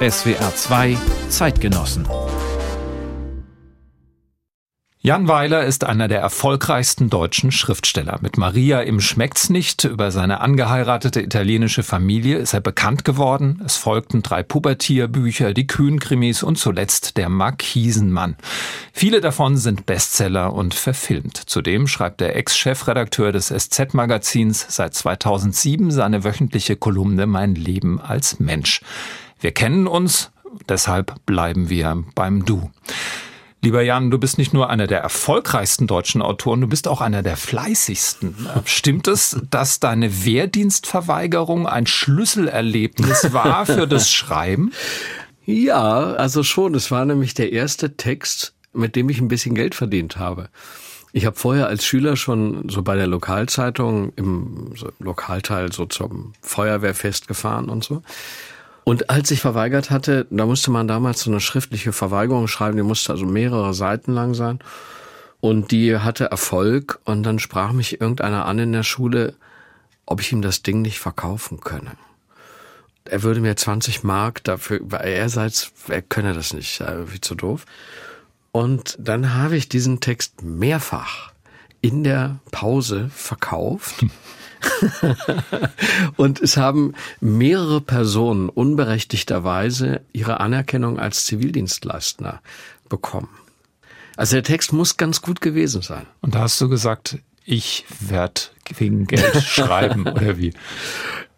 SWR 2 Zeitgenossen Jan Weiler ist einer der erfolgreichsten deutschen Schriftsteller. Mit Maria im Schmeckt's nicht über seine angeheiratete italienische Familie ist er bekannt geworden. Es folgten drei Pubertierbücher, die Kühnkrimis und zuletzt der Markisenmann. Viele davon sind Bestseller und verfilmt. Zudem schreibt der Ex-Chefredakteur des SZ-Magazins seit 2007 seine wöchentliche Kolumne Mein Leben als Mensch. Wir kennen uns, deshalb bleiben wir beim Du. Lieber Jan, du bist nicht nur einer der erfolgreichsten deutschen Autoren, du bist auch einer der fleißigsten. Stimmt es, dass deine Wehrdienstverweigerung ein Schlüsselerlebnis war für das Schreiben? Ja, also schon. Es war nämlich der erste Text, mit dem ich ein bisschen Geld verdient habe. Ich habe vorher als Schüler schon so bei der Lokalzeitung im Lokalteil so zum Feuerwehrfest gefahren und so. Und als ich verweigert hatte, da musste man damals so eine schriftliche Verweigerung schreiben, die musste also mehrere Seiten lang sein. Und die hatte Erfolg und dann sprach mich irgendeiner an in der Schule, ob ich ihm das Ding nicht verkaufen könne. Er würde mir 20 Mark dafür, weil er sei, er könne das nicht, wie zu doof. Und dann habe ich diesen Text mehrfach in der Pause verkauft. und es haben mehrere Personen unberechtigterweise ihre Anerkennung als Zivildienstleister bekommen. Also der Text muss ganz gut gewesen sein. Und da hast du gesagt, ich werde wegen Geld schreiben oder wie?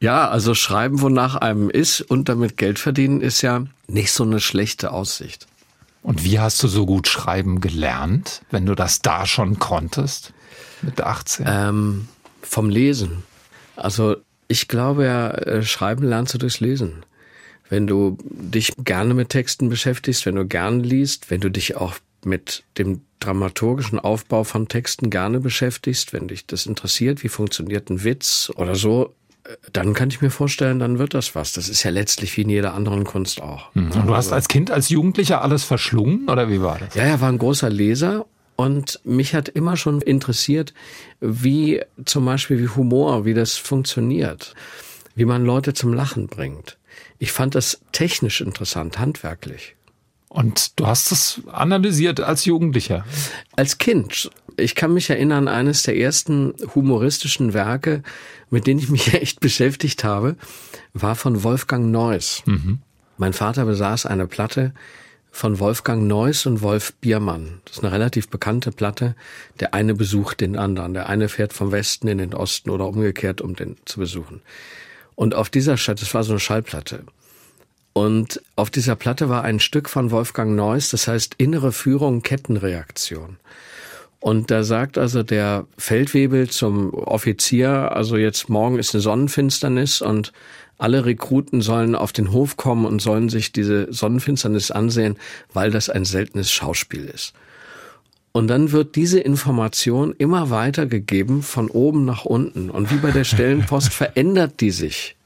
Ja, also schreiben, wonach einem ist und damit Geld verdienen, ist ja nicht so eine schlechte Aussicht. Und wie hast du so gut schreiben gelernt, wenn du das da schon konntest mit 18? Ähm, vom Lesen. Also ich glaube ja, äh, Schreiben lernst du durchs Lesen. Wenn du dich gerne mit Texten beschäftigst, wenn du gern liest, wenn du dich auch mit dem dramaturgischen Aufbau von Texten gerne beschäftigst, wenn dich das interessiert, wie funktioniert ein Witz oder so, äh, dann kann ich mir vorstellen, dann wird das was. Das ist ja letztlich wie in jeder anderen Kunst auch. Mhm. Und du hast als Kind, als Jugendlicher alles verschlungen oder wie war das? Ja, er war ein großer Leser und mich hat immer schon interessiert, wie zum Beispiel wie Humor, wie das funktioniert, wie man Leute zum Lachen bringt. Ich fand das technisch interessant, handwerklich. Und du hast es analysiert als Jugendlicher? Als Kind. Ich kann mich erinnern, eines der ersten humoristischen Werke, mit denen ich mich echt beschäftigt habe, war von Wolfgang Neuss. Mhm. Mein Vater besaß eine Platte, von Wolfgang Neuss und Wolf Biermann. Das ist eine relativ bekannte Platte. Der eine besucht den anderen. Der eine fährt vom Westen in den Osten oder umgekehrt, um den zu besuchen. Und auf dieser Stadt, das war so eine Schallplatte. Und auf dieser Platte war ein Stück von Wolfgang Neuss, das heißt innere Führung, Kettenreaktion. Und da sagt also der Feldwebel zum Offizier, also jetzt morgen ist eine Sonnenfinsternis und alle Rekruten sollen auf den Hof kommen und sollen sich diese Sonnenfinsternis ansehen, weil das ein seltenes Schauspiel ist. Und dann wird diese Information immer weiter gegeben von oben nach unten. Und wie bei der Stellenpost verändert die sich.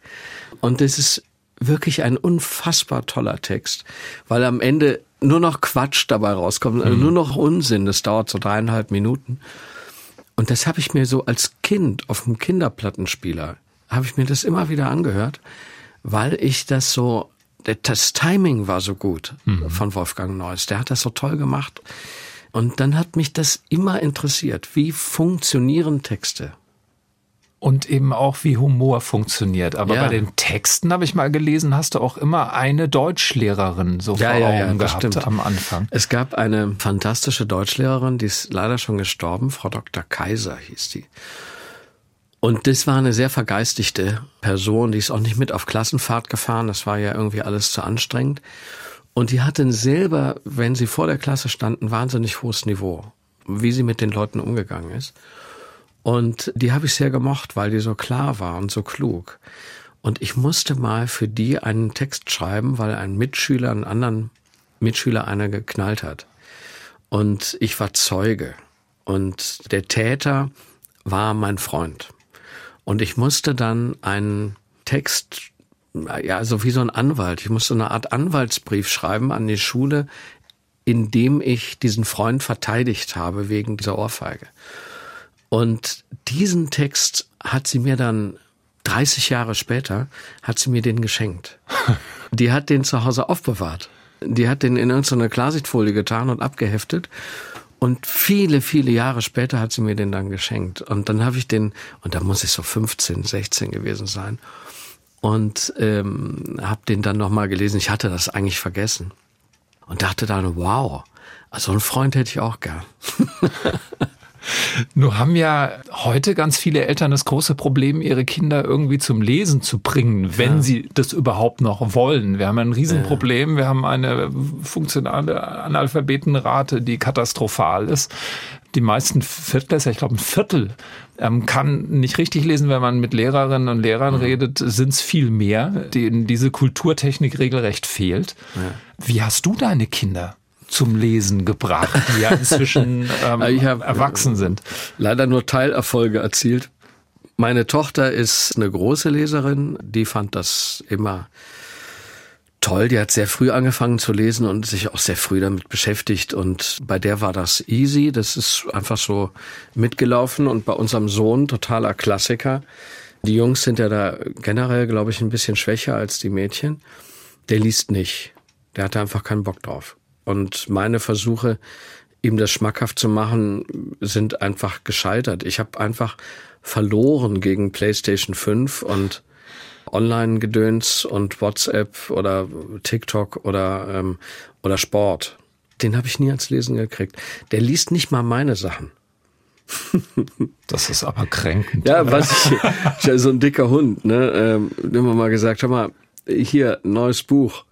Und das ist wirklich ein unfassbar toller Text, weil am Ende nur noch Quatsch dabei rauskommt, also nur noch Unsinn. Das dauert so dreieinhalb Minuten. Und das habe ich mir so als Kind auf dem Kinderplattenspieler habe ich mir das immer wieder angehört, weil ich das so, das Timing war so gut mhm. von Wolfgang Neuss. Der hat das so toll gemacht. Und dann hat mich das immer interessiert. Wie funktionieren Texte? Und eben auch, wie Humor funktioniert. Aber ja. bei den Texten habe ich mal gelesen, hast du auch immer eine Deutschlehrerin so ja, vor ja, Augen gehabt stimmt. am Anfang. Es gab eine fantastische Deutschlehrerin, die ist leider schon gestorben, Frau Dr. Kaiser hieß die. Und das war eine sehr vergeistigte Person, die ist auch nicht mit auf Klassenfahrt gefahren, das war ja irgendwie alles zu anstrengend. Und die hatten selber, wenn sie vor der Klasse standen, wahnsinnig hohes Niveau, wie sie mit den Leuten umgegangen ist. Und die habe ich sehr gemocht, weil die so klar war und so klug. Und ich musste mal für die einen Text schreiben, weil ein Mitschüler einen anderen Mitschüler einer geknallt hat. Und ich war Zeuge. Und der Täter war mein Freund. Und ich musste dann einen Text, ja, so wie so ein Anwalt, ich musste eine Art Anwaltsbrief schreiben an die Schule, in dem ich diesen Freund verteidigt habe wegen dieser Ohrfeige. Und diesen Text hat sie mir dann 30 Jahre später hat sie mir den geschenkt. Die hat den zu Hause aufbewahrt. Die hat den in irgendeine Klarsichtfolie getan und abgeheftet. Und viele, viele Jahre später hat sie mir den dann geschenkt. Und dann habe ich den, und da muss ich so 15, 16 gewesen sein, und ähm, habe den dann nochmal gelesen. Ich hatte das eigentlich vergessen. Und dachte dann, wow, also einen Freund hätte ich auch gern. Nur haben ja heute ganz viele Eltern das große Problem, ihre Kinder irgendwie zum Lesen zu bringen, wenn ja. sie das überhaupt noch wollen. Wir haben ein Riesenproblem. Wir haben eine funktionale Analphabetenrate, die katastrophal ist. Die meisten Viertklässler, ich glaube ein Viertel, ähm, kann nicht richtig lesen, wenn man mit Lehrerinnen und Lehrern mhm. redet, sind es viel mehr, denen diese Kulturtechnik regelrecht fehlt. Ja. Wie hast du deine Kinder zum Lesen gebracht, die ja inzwischen ähm, erwachsen sind. Leider nur Teilerfolge erzielt. Meine Tochter ist eine große Leserin, die fand das immer toll. Die hat sehr früh angefangen zu lesen und sich auch sehr früh damit beschäftigt. Und bei der war das easy. Das ist einfach so mitgelaufen. Und bei unserem Sohn totaler Klassiker. Die Jungs sind ja da generell, glaube ich, ein bisschen schwächer als die Mädchen. Der liest nicht. Der hatte einfach keinen Bock drauf. Und meine Versuche, ihm das schmackhaft zu machen, sind einfach gescheitert. Ich habe einfach verloren gegen PlayStation 5 und Online-Gedöns und WhatsApp oder TikTok oder, ähm, oder Sport. Den habe ich nie ans Lesen gekriegt. Der liest nicht mal meine Sachen. Das ist aber kränkend. Ja, was ich, ich so ein dicker Hund, ne, ähm, immer mal gesagt, hör mal, hier, neues Buch.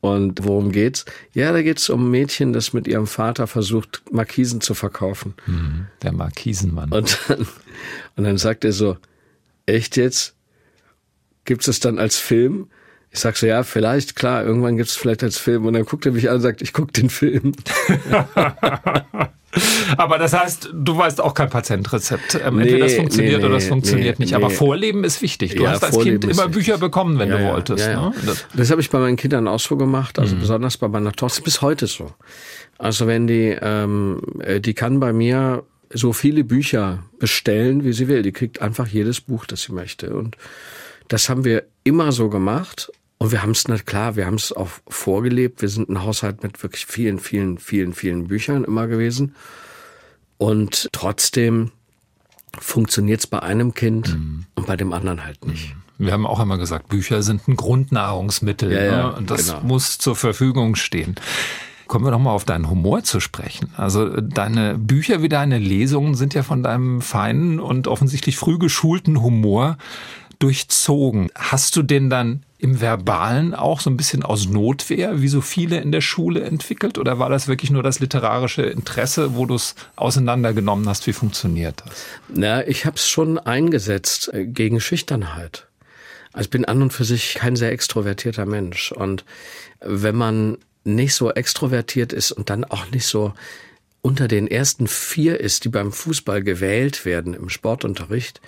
Und worum geht's? Ja, da geht's um ein Mädchen, das mit ihrem Vater versucht, Markisen zu verkaufen. Mhm, der Markisenmann. Und dann, und dann sagt er so, echt jetzt? Gibt's es dann als Film? Ich sag so, ja, vielleicht, klar, irgendwann gibt's vielleicht als Film. Und dann guckt er mich an und sagt, ich guck den Film. Aber das heißt, du weißt auch kein Patientrezept. Ähm, nee, entweder das funktioniert nee, oder das funktioniert nicht. Aber Vorleben ist wichtig. Du ja, hast als Vorleben Kind immer Bücher bekommen, wenn ja, du wolltest. Ja, ne? Das, das habe ich bei meinen Kindern auch so gemacht, also mhm. besonders bei meiner Tochter, bis heute so. Also wenn die, ähm, äh, die kann bei mir so viele Bücher bestellen, wie sie will. Die kriegt einfach jedes Buch, das sie möchte. Und das haben wir immer so gemacht. Und wir haben es nicht klar, wir haben es auch vorgelebt. Wir sind ein Haushalt mit wirklich vielen, vielen, vielen, vielen Büchern immer gewesen. Und trotzdem funktioniert es bei einem Kind mhm. und bei dem anderen halt nicht. Mhm. Wir haben auch immer gesagt, Bücher sind ein Grundnahrungsmittel ja, ja, ne? und das genau. muss zur Verfügung stehen. Kommen wir doch mal auf deinen Humor zu sprechen. Also deine Bücher wie deine Lesungen sind ja von deinem feinen und offensichtlich früh geschulten Humor durchzogen. Hast du denn dann im Verbalen auch so ein bisschen aus Notwehr, wie so viele in der Schule entwickelt? Oder war das wirklich nur das literarische Interesse, wo du es auseinandergenommen hast? Wie funktioniert das? Na, ich habe es schon eingesetzt äh, gegen Schüchternheit. Also ich bin an und für sich kein sehr extrovertierter Mensch. Und wenn man nicht so extrovertiert ist und dann auch nicht so unter den ersten vier ist, die beim Fußball gewählt werden im Sportunterricht,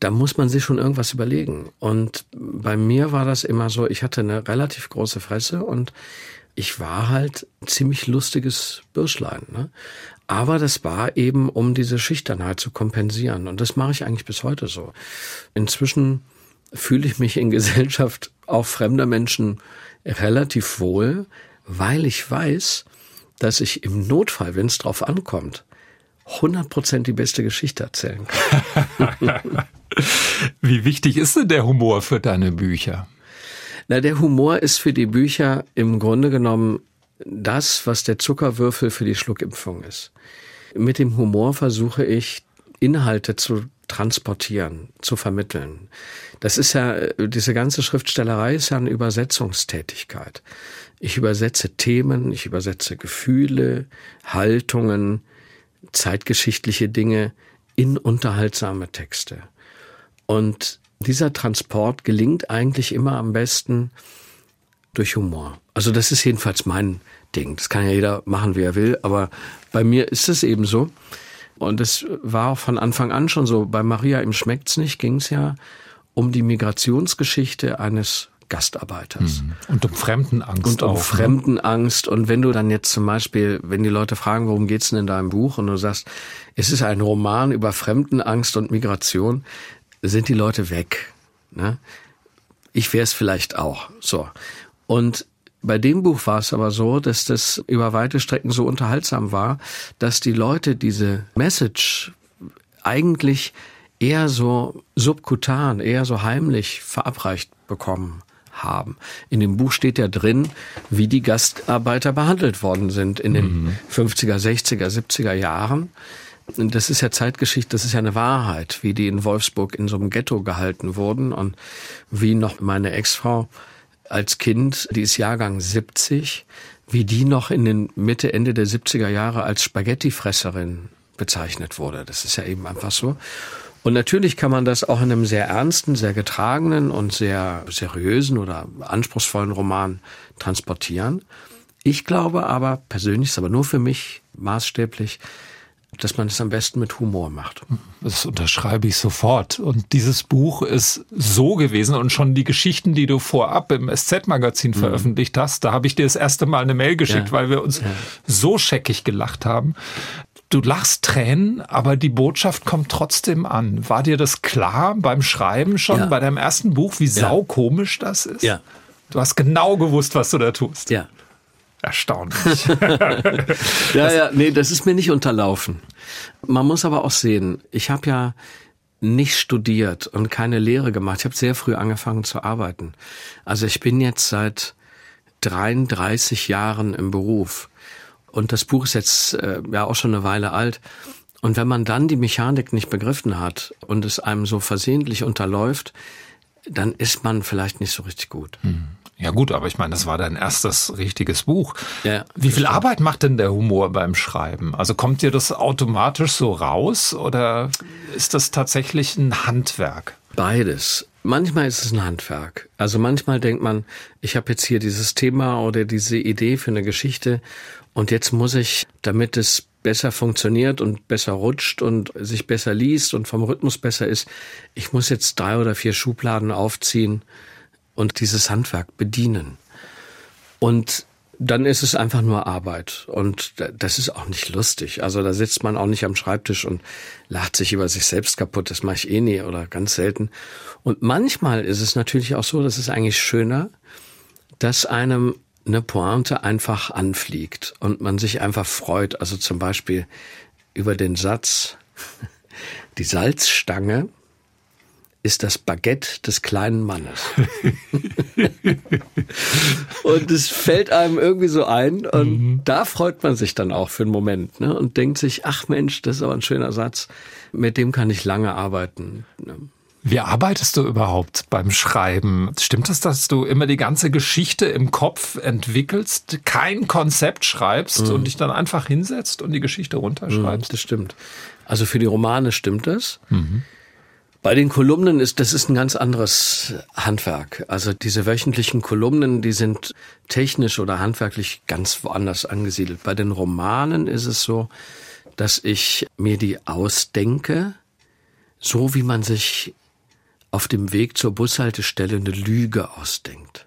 da muss man sich schon irgendwas überlegen. Und bei mir war das immer so, ich hatte eine relativ große Fresse und ich war halt ziemlich lustiges Bürschlein. Ne? Aber das war eben, um diese Schüchternheit zu kompensieren. Und das mache ich eigentlich bis heute so. Inzwischen fühle ich mich in Gesellschaft auch fremder Menschen relativ wohl, weil ich weiß, dass ich im Notfall, wenn es drauf ankommt, 100% die beste Geschichte erzählen kann. Wie wichtig ist denn der Humor für deine Bücher? Na, der Humor ist für die Bücher im Grunde genommen das, was der Zuckerwürfel für die Schluckimpfung ist. Mit dem Humor versuche ich, Inhalte zu transportieren, zu vermitteln. Das ist ja, diese ganze Schriftstellerei ist ja eine Übersetzungstätigkeit. Ich übersetze Themen, ich übersetze Gefühle, Haltungen, zeitgeschichtliche Dinge in unterhaltsame Texte. Und dieser Transport gelingt eigentlich immer am besten durch Humor. Also das ist jedenfalls mein Ding. Das kann ja jeder machen, wie er will, aber bei mir ist es eben so. Und es war auch von Anfang an schon so. Bei Maria im Schmeckt's nicht ging es ja um die Migrationsgeschichte eines Gastarbeiters. Mhm. Und um Fremdenangst Und um auch, ne? Fremdenangst. Und wenn du dann jetzt zum Beispiel, wenn die Leute fragen, worum geht's denn in deinem Buch? Und du sagst, es ist ein Roman über Fremdenangst und Migration, sind die Leute weg. Ne? Ich wäre es vielleicht auch. So. Und bei dem Buch war es aber so, dass das über weite Strecken so unterhaltsam war, dass die Leute diese Message eigentlich eher so subkutan, eher so heimlich verabreicht bekommen haben. In dem Buch steht ja drin, wie die Gastarbeiter behandelt worden sind in den mhm. 50er, 60er, 70er Jahren. Das ist ja Zeitgeschichte, das ist ja eine Wahrheit, wie die in Wolfsburg in so einem Ghetto gehalten wurden und wie noch meine Ex-Frau als Kind, die ist Jahrgang 70, wie die noch in den Mitte, Ende der 70er Jahre als Spaghettifresserin bezeichnet wurde. Das ist ja eben einfach so. Und natürlich kann man das auch in einem sehr ernsten, sehr getragenen und sehr seriösen oder anspruchsvollen Roman transportieren. Ich glaube aber, persönlich ist aber nur für mich maßstäblich, dass man es am besten mit Humor macht. Das unterschreibe ich sofort. Und dieses Buch ist so gewesen und schon die Geschichten, die du vorab im SZ-Magazin mhm. veröffentlicht hast, da habe ich dir das erste Mal eine Mail geschickt, ja. weil wir uns ja. so scheckig gelacht haben du lachst Tränen, aber die Botschaft kommt trotzdem an. War dir das klar beim Schreiben schon, ja. bei deinem ersten Buch, wie saukomisch das ist? Ja. Du hast genau gewusst, was du da tust. Ja. Erstaunlich. ja, ja, nee, das ist mir nicht unterlaufen. Man muss aber auch sehen, ich habe ja nicht studiert und keine Lehre gemacht. Ich habe sehr früh angefangen zu arbeiten. Also ich bin jetzt seit 33 Jahren im Beruf. Und das Buch ist jetzt äh, ja auch schon eine Weile alt. Und wenn man dann die Mechanik nicht begriffen hat und es einem so versehentlich unterläuft, dann ist man vielleicht nicht so richtig gut. Hm. Ja gut, aber ich meine, das war dein erstes richtiges Buch. Ja, Wie viel Arbeit macht denn der Humor beim Schreiben? Also kommt dir das automatisch so raus oder ist das tatsächlich ein Handwerk? Beides. Manchmal ist es ein Handwerk. Also manchmal denkt man, ich habe jetzt hier dieses Thema oder diese Idee für eine Geschichte und jetzt muss ich, damit es besser funktioniert und besser rutscht und sich besser liest und vom Rhythmus besser ist, ich muss jetzt drei oder vier Schubladen aufziehen und dieses Handwerk bedienen. Und dann ist es einfach nur Arbeit. Und das ist auch nicht lustig. Also da sitzt man auch nicht am Schreibtisch und lacht sich über sich selbst kaputt. Das mache ich eh nie oder ganz selten. Und manchmal ist es natürlich auch so, das ist eigentlich schöner, dass einem eine Pointe einfach anfliegt und man sich einfach freut. Also zum Beispiel über den Satz, die Salzstange ist das Baguette des kleinen Mannes. und es fällt einem irgendwie so ein und mhm. da freut man sich dann auch für einen Moment ne? und denkt sich, ach Mensch, das ist aber ein schöner Satz, mit dem kann ich lange arbeiten. Ne? Wie arbeitest du überhaupt beim Schreiben? Stimmt es, dass du immer die ganze Geschichte im Kopf entwickelst, kein Konzept schreibst mhm. und dich dann einfach hinsetzt und die Geschichte runterschreibst? Mhm, das stimmt. Also für die Romane stimmt es. Mhm. Bei den Kolumnen ist, das ist ein ganz anderes Handwerk. Also diese wöchentlichen Kolumnen, die sind technisch oder handwerklich ganz woanders angesiedelt. Bei den Romanen ist es so, dass ich mir die ausdenke, so wie man sich auf dem Weg zur Bushaltestelle eine Lüge ausdenkt.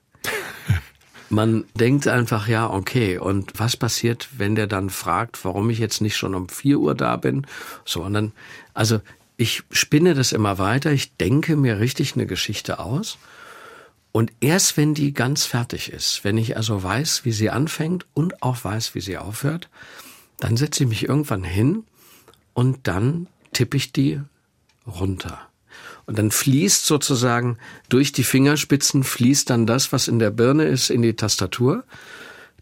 Man denkt einfach, ja, okay, und was passiert, wenn der dann fragt, warum ich jetzt nicht schon um vier Uhr da bin? So, und dann, also ich spinne das immer weiter, ich denke mir richtig eine Geschichte aus. Und erst wenn die ganz fertig ist, wenn ich also weiß, wie sie anfängt und auch weiß, wie sie aufhört, dann setze ich mich irgendwann hin und dann tippe ich die runter. Und dann fließt sozusagen durch die Fingerspitzen fließt dann das, was in der Birne ist, in die Tastatur.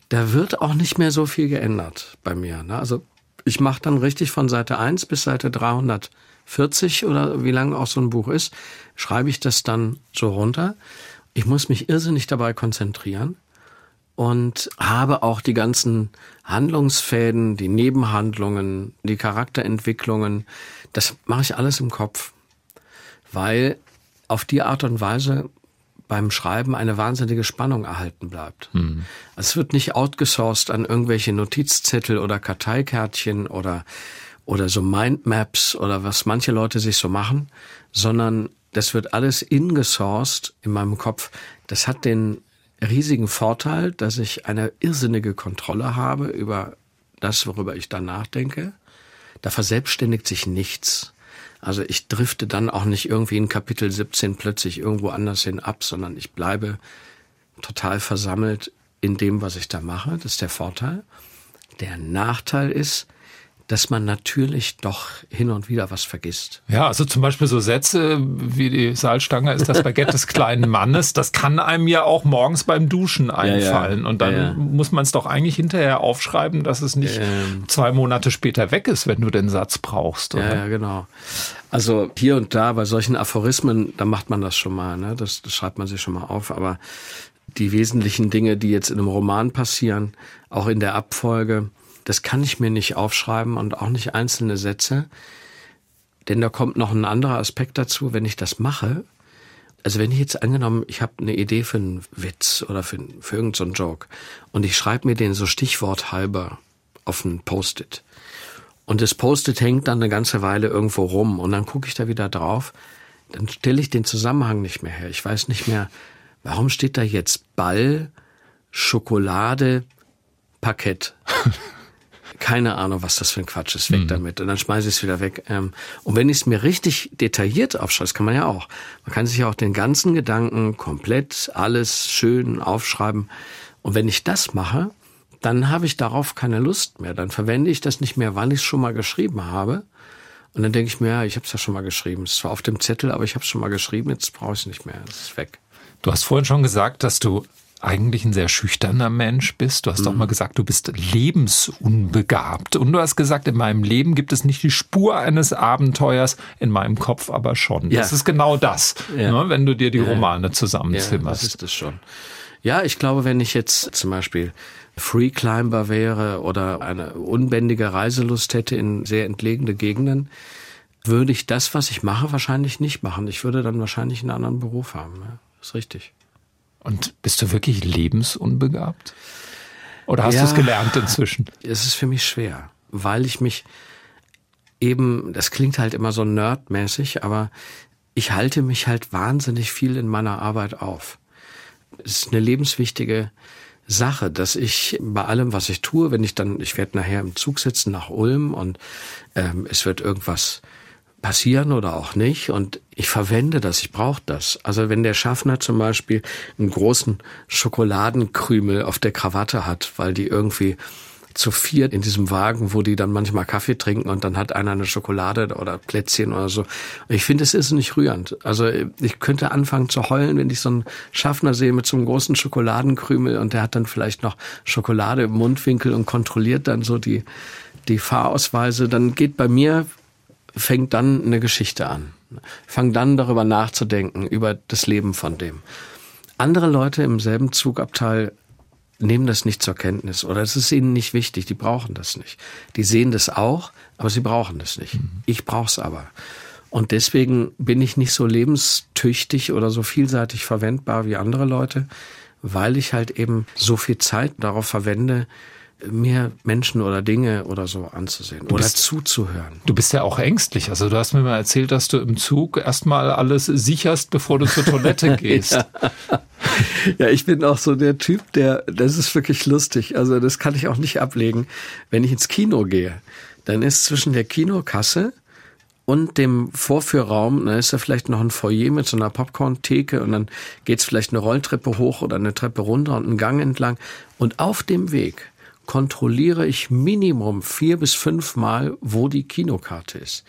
Da wird auch nicht mehr so viel geändert bei mir. Ne? Also ich mache dann richtig von Seite 1 bis Seite 340 oder wie lang auch so ein Buch ist, schreibe ich das dann so runter. Ich muss mich irrsinnig dabei konzentrieren und habe auch die ganzen Handlungsfäden, die Nebenhandlungen, die Charakterentwicklungen, das mache ich alles im Kopf weil auf die Art und Weise beim Schreiben eine wahnsinnige Spannung erhalten bleibt. Mhm. Es wird nicht outgesourced an irgendwelche Notizzettel oder Karteikärtchen oder, oder so Mindmaps oder was manche Leute sich so machen, sondern das wird alles ingesourced in meinem Kopf. Das hat den riesigen Vorteil, dass ich eine irrsinnige Kontrolle habe über das, worüber ich dann nachdenke. Da verselbstständigt sich nichts. Also ich drifte dann auch nicht irgendwie in Kapitel 17 plötzlich irgendwo anders hin ab, sondern ich bleibe total versammelt in dem, was ich da mache. Das ist der Vorteil. Der Nachteil ist, dass man natürlich doch hin und wieder was vergisst. Ja, also zum Beispiel so Sätze wie die Salzstange ist das Baguette des kleinen Mannes, das kann einem ja auch morgens beim Duschen einfallen. Ja, ja. Und dann ja, muss man es doch eigentlich hinterher aufschreiben, dass es nicht ähm, zwei Monate später weg ist, wenn du den Satz brauchst. Oder? Ja, genau. Also hier und da bei solchen Aphorismen, da macht man das schon mal, ne? das, das schreibt man sich schon mal auf. Aber die wesentlichen Dinge, die jetzt in einem Roman passieren, auch in der Abfolge, das kann ich mir nicht aufschreiben und auch nicht einzelne Sätze. Denn da kommt noch ein anderer Aspekt dazu, wenn ich das mache. Also wenn ich jetzt angenommen, ich habe eine Idee für einen Witz oder für, für irgendeinen so Joke und ich schreibe mir den so stichworthalber auf ein Post-it. Und das Post-it hängt dann eine ganze Weile irgendwo rum und dann gucke ich da wieder drauf, dann stelle ich den Zusammenhang nicht mehr her. Ich weiß nicht mehr, warum steht da jetzt Ball, Schokolade, Parkett. keine Ahnung, was das für ein Quatsch ist, weg mhm. damit. Und dann schmeiße ich es wieder weg. Ähm, und wenn ich es mir richtig detailliert aufschreibe, das kann man ja auch. Man kann sich ja auch den ganzen Gedanken komplett alles schön aufschreiben. Und wenn ich das mache, dann habe ich darauf keine Lust mehr. Dann verwende ich das nicht mehr, weil ich es schon mal geschrieben habe. Und dann denke ich mir, ja, ich habe es ja schon mal geschrieben. Es war auf dem Zettel, aber ich habe es schon mal geschrieben, jetzt brauche ich es nicht mehr. Es ist weg. Du hast vorhin schon gesagt, dass du eigentlich ein sehr schüchterner Mensch bist. Du hast mhm. auch mal gesagt, du bist lebensunbegabt. Und du hast gesagt, in meinem Leben gibt es nicht die Spur eines Abenteuers, in meinem Kopf aber schon. Ja. Das ist genau das, ja. ne, wenn du dir die Romane zusammenzimmerst. Ja, das ist es schon. Ja, ich glaube, wenn ich jetzt zum Beispiel Free Climber wäre oder eine unbändige Reiselust hätte in sehr entlegene Gegenden, würde ich das, was ich mache, wahrscheinlich nicht machen. Ich würde dann wahrscheinlich einen anderen Beruf haben. Ja, ist richtig. Und bist du wirklich lebensunbegabt? Oder hast ja, du es gelernt inzwischen? Es ist für mich schwer, weil ich mich eben, das klingt halt immer so nerdmäßig, aber ich halte mich halt wahnsinnig viel in meiner Arbeit auf. Es ist eine lebenswichtige Sache, dass ich bei allem, was ich tue, wenn ich dann, ich werde nachher im Zug sitzen nach Ulm und ähm, es wird irgendwas passieren oder auch nicht. Und ich verwende das, ich brauche das. Also wenn der Schaffner zum Beispiel einen großen Schokoladenkrümel auf der Krawatte hat, weil die irgendwie zu viert in diesem Wagen, wo die dann manchmal Kaffee trinken und dann hat einer eine Schokolade oder Plätzchen oder so. Ich finde, es ist nicht rührend. Also ich könnte anfangen zu heulen, wenn ich so einen Schaffner sehe mit so einem großen Schokoladenkrümel und der hat dann vielleicht noch Schokolade im Mundwinkel und kontrolliert dann so die, die Fahrausweise. Dann geht bei mir fängt dann eine Geschichte an. Fang dann darüber nachzudenken, über das Leben von dem. Andere Leute im selben Zugabteil nehmen das nicht zur Kenntnis oder es ist ihnen nicht wichtig, die brauchen das nicht. Die sehen das auch, aber sie brauchen das nicht. Mhm. Ich brauch's aber. Und deswegen bin ich nicht so lebenstüchtig oder so vielseitig verwendbar wie andere Leute, weil ich halt eben so viel Zeit darauf verwende, mir Menschen oder Dinge oder so anzusehen oder bist, zuzuhören. Du bist ja auch ängstlich. Also du hast mir mal erzählt, dass du im Zug erstmal alles sicherst, bevor du zur Toilette gehst. ja. ja, ich bin auch so der Typ, der, das ist wirklich lustig. Also das kann ich auch nicht ablegen. Wenn ich ins Kino gehe, dann ist zwischen der Kinokasse und dem Vorführraum, dann ist da vielleicht noch ein Foyer mit so einer Popcorn-Theke und dann geht's vielleicht eine Rolltreppe hoch oder eine Treppe runter und einen Gang entlang. Und auf dem Weg kontrolliere ich Minimum vier bis fünf Mal, wo die Kinokarte ist.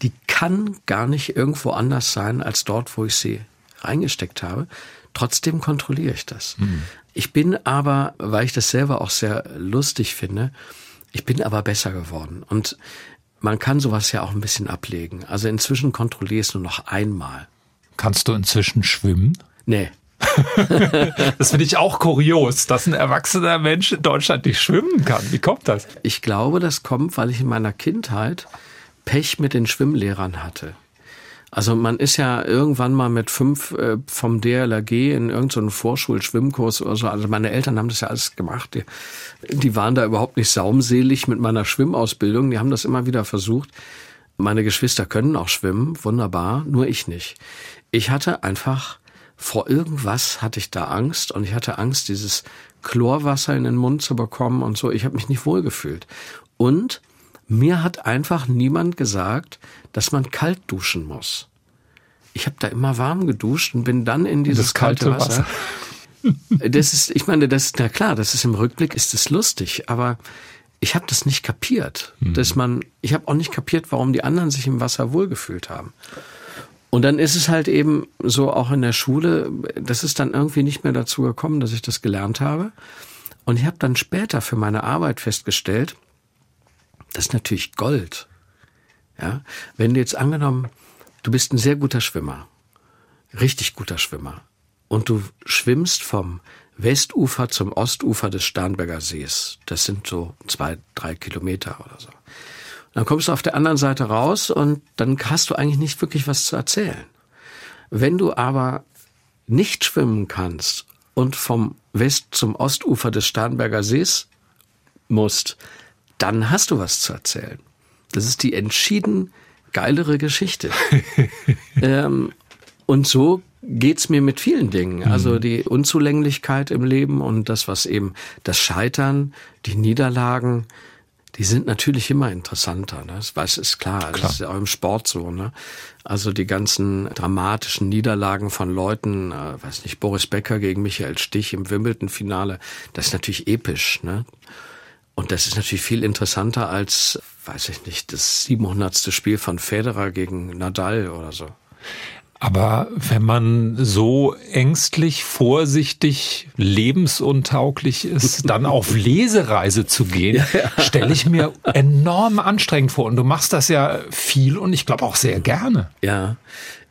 Die kann gar nicht irgendwo anders sein als dort, wo ich sie reingesteckt habe. Trotzdem kontrolliere ich das. Mhm. Ich bin aber, weil ich das selber auch sehr lustig finde, ich bin aber besser geworden. Und man kann sowas ja auch ein bisschen ablegen. Also inzwischen kontrolliere ich es nur noch einmal. Kannst du inzwischen schwimmen? Nee. das finde ich auch kurios, dass ein erwachsener Mensch in Deutschland nicht schwimmen kann. Wie kommt das? Ich glaube, das kommt, weil ich in meiner Kindheit Pech mit den Schwimmlehrern hatte. Also man ist ja irgendwann mal mit fünf äh, vom DLRG in irgendeinen so Vorschulschwimmkurs oder so. Also meine Eltern haben das ja alles gemacht. Die, die waren da überhaupt nicht saumselig mit meiner Schwimmausbildung. Die haben das immer wieder versucht. Meine Geschwister können auch schwimmen, wunderbar, nur ich nicht. Ich hatte einfach vor irgendwas hatte ich da Angst und ich hatte Angst, dieses Chlorwasser in den Mund zu bekommen und so. Ich habe mich nicht wohlgefühlt. Und Mir hat einfach niemand gesagt, dass man kalt duschen muss. Ich habe da immer warm geduscht und bin dann in dieses kalte, kalte, Wasser. Wasser. Das ist, ich meine, das ist na klar, das ist im Rückblick ist es lustig, aber ich habe das nicht kapiert, mhm. dass man, ich habe auch nicht kapiert, warum die anderen sich im Wasser wohlgefühlt haben. Und dann ist es halt eben so auch in der Schule, das ist dann irgendwie nicht mehr dazu gekommen, dass ich das gelernt habe. Und ich habe dann später für meine Arbeit festgestellt, das ist natürlich Gold. Ja, wenn du jetzt angenommen, du bist ein sehr guter Schwimmer, richtig guter Schwimmer, und du schwimmst vom Westufer zum Ostufer des Starnberger Sees. Das sind so zwei, drei Kilometer oder so. Dann kommst du auf der anderen Seite raus und dann hast du eigentlich nicht wirklich was zu erzählen. Wenn du aber nicht schwimmen kannst und vom West zum Ostufer des Starnberger Sees musst, dann hast du was zu erzählen. Das ist die entschieden geilere Geschichte. ähm, und so geht's mir mit vielen Dingen. Also mhm. die Unzulänglichkeit im Leben und das, was eben das Scheitern, die Niederlagen, die sind natürlich immer interessanter. Ne? Das ist klar. klar. Das ist ja auch im Sport so. Ne? Also die ganzen dramatischen Niederlagen von Leuten, äh, weiß nicht, Boris Becker gegen Michael Stich im Wimbledon-Finale, das ist natürlich episch. Ne? Und das ist natürlich viel interessanter als, weiß ich nicht, das 700. Spiel von Federer gegen Nadal oder so. Aber wenn man so ängstlich, vorsichtig, lebensuntauglich ist, dann auf Lesereise zu gehen, stelle ich mir enorm anstrengend vor. Und du machst das ja viel und ich glaube auch sehr gerne. Ja,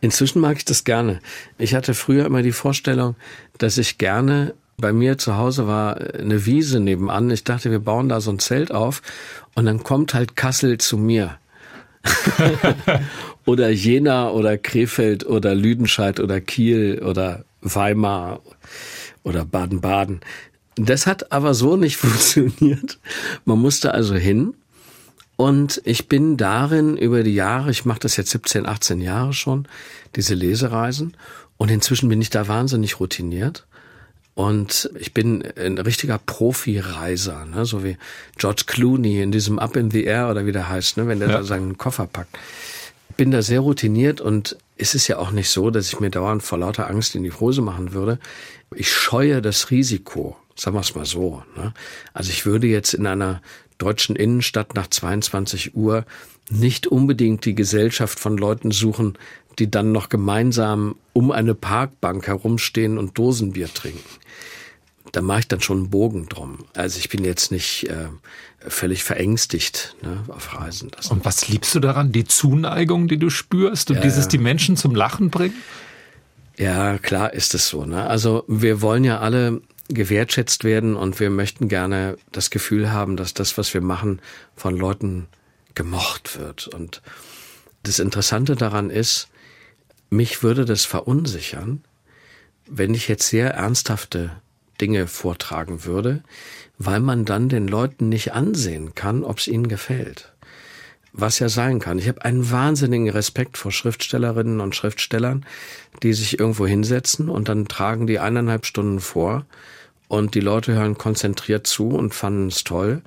inzwischen mag ich das gerne. Ich hatte früher immer die Vorstellung, dass ich gerne bei mir zu Hause war eine Wiese nebenan. Ich dachte, wir bauen da so ein Zelt auf und dann kommt halt Kassel zu mir. oder Jena oder Krefeld oder Lüdenscheid oder Kiel oder Weimar oder Baden-Baden. Das hat aber so nicht funktioniert. Man musste also hin. Und ich bin darin über die Jahre, ich mache das jetzt 17, 18 Jahre schon, diese Lesereisen. Und inzwischen bin ich da wahnsinnig routiniert. Und ich bin ein richtiger Profi-Reiser, ne? so wie George Clooney in diesem Up in the Air oder wie der heißt, ne? wenn der ja. da seinen Koffer packt. Bin da sehr routiniert und es ist ja auch nicht so, dass ich mir dauernd vor lauter Angst in die Hose machen würde. Ich scheue das Risiko, sagen wir es mal so. Ne? Also ich würde jetzt in einer deutschen Innenstadt nach 22 Uhr nicht unbedingt die Gesellschaft von Leuten suchen, die dann noch gemeinsam um eine Parkbank herumstehen und Dosenbier trinken. Da mache ich dann schon einen Bogen drum. Also ich bin jetzt nicht äh, völlig verängstigt ne, auf Reisen. Das und was liebst du daran? Die Zuneigung, die du spürst und ja, dieses die Menschen zum Lachen bringen? Ja, klar ist es so. Ne? Also wir wollen ja alle gewertschätzt werden und wir möchten gerne das Gefühl haben, dass das, was wir machen, von Leuten gemocht wird. Und das Interessante daran ist, mich würde das verunsichern, wenn ich jetzt sehr ernsthafte Dinge vortragen würde, weil man dann den Leuten nicht ansehen kann, ob es ihnen gefällt. Was ja sein kann. Ich habe einen wahnsinnigen Respekt vor Schriftstellerinnen und Schriftstellern, die sich irgendwo hinsetzen und dann tragen die eineinhalb Stunden vor und die Leute hören konzentriert zu und fanden es toll.